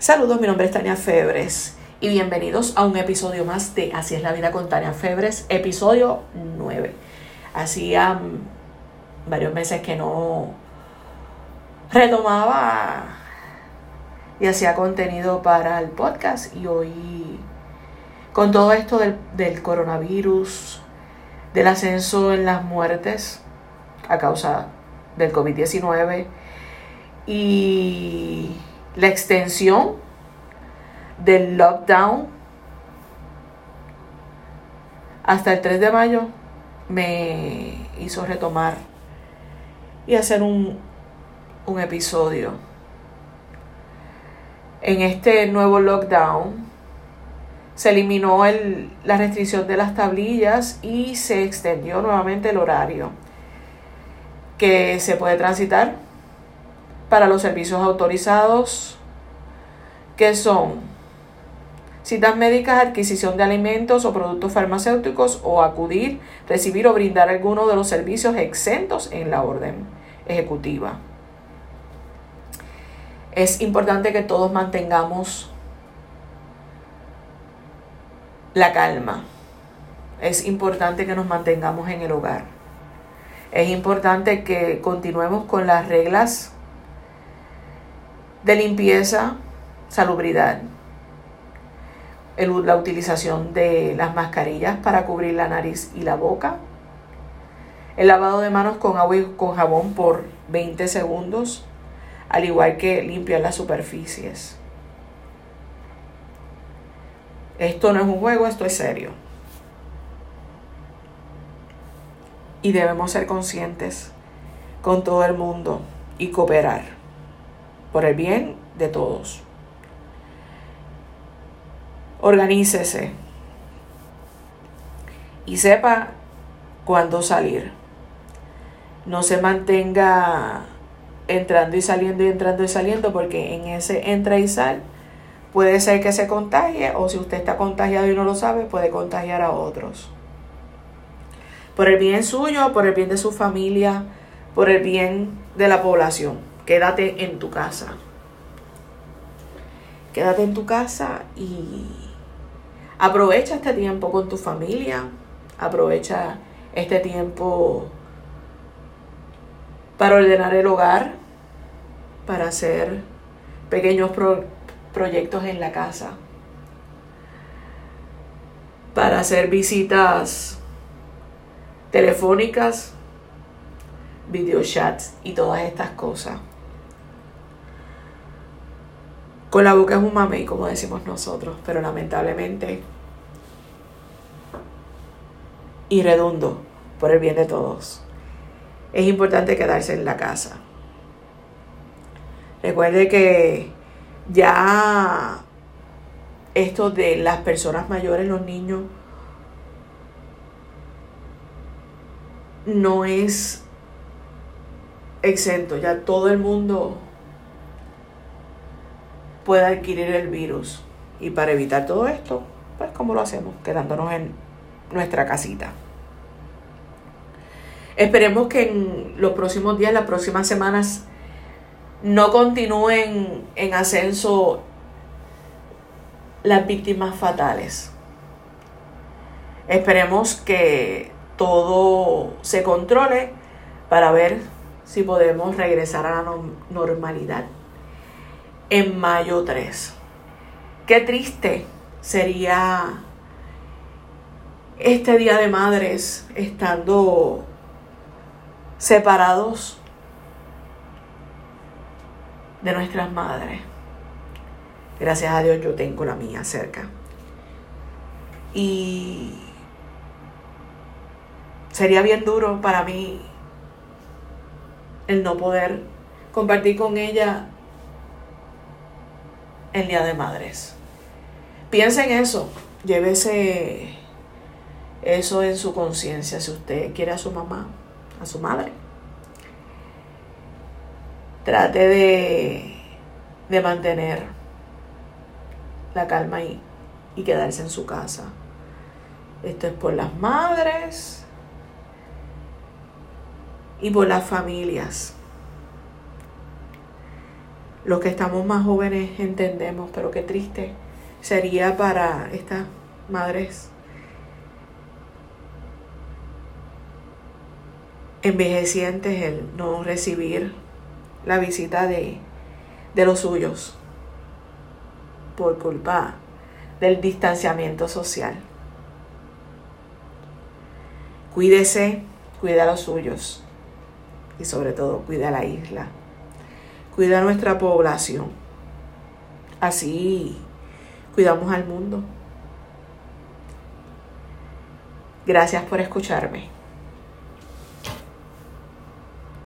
Saludos, mi nombre es Tania Febres y bienvenidos a un episodio más de Así es la vida con Tania Febres, episodio 9. Hacía varios meses que no retomaba y hacía contenido para el podcast y hoy con todo esto del, del coronavirus, del ascenso en las muertes a causa del COVID-19 y la extensión del lockdown hasta el 3 de mayo me hizo retomar y hacer un, un episodio. En este nuevo lockdown se eliminó el, la restricción de las tablillas y se extendió nuevamente el horario que se puede transitar para los servicios autorizados, que son citas médicas, adquisición de alimentos o productos farmacéuticos o acudir, recibir o brindar alguno de los servicios exentos en la orden ejecutiva. Es importante que todos mantengamos la calma. Es importante que nos mantengamos en el hogar. Es importante que continuemos con las reglas de limpieza, salubridad, la utilización de las mascarillas para cubrir la nariz y la boca, el lavado de manos con agua y con jabón por 20 segundos, al igual que limpiar las superficies. Esto no es un juego, esto es serio. Y debemos ser conscientes con todo el mundo y cooperar por el bien de todos. Organícese y sepa cuándo salir. No se mantenga entrando y saliendo y entrando y saliendo porque en ese entra y sal puede ser que se contagie o si usted está contagiado y no lo sabe puede contagiar a otros. Por el bien suyo, por el bien de su familia, por el bien de la población quédate en tu casa. Quédate en tu casa y aprovecha este tiempo con tu familia, aprovecha este tiempo para ordenar el hogar, para hacer pequeños proyectos en la casa, para hacer visitas telefónicas, videochats y todas estas cosas. Con la boca es un mamey, como decimos nosotros, pero lamentablemente y redundo por el bien de todos. Es importante quedarse en la casa. Recuerde que ya esto de las personas mayores, los niños, no es exento. Ya todo el mundo pueda adquirir el virus. Y para evitar todo esto, pues ¿cómo lo hacemos? Quedándonos en nuestra casita. Esperemos que en los próximos días, las próximas semanas, no continúen en ascenso las víctimas fatales. Esperemos que todo se controle para ver si podemos regresar a la normalidad en mayo 3. Qué triste sería este Día de Madres estando separados de nuestras madres. Gracias a Dios yo tengo la mía cerca. Y sería bien duro para mí el no poder compartir con ella el Día de Madres. Piensa en eso, llévese eso en su conciencia si usted quiere a su mamá, a su madre. Trate de, de mantener la calma y, y quedarse en su casa. Esto es por las madres y por las familias. Los que estamos más jóvenes entendemos, pero qué triste sería para estas madres envejecientes el no recibir la visita de, de los suyos por culpa del distanciamiento social. Cuídese, cuida a los suyos y sobre todo cuida a la isla, cuida a nuestra población. Así cuidamos al mundo. Gracias por escucharme.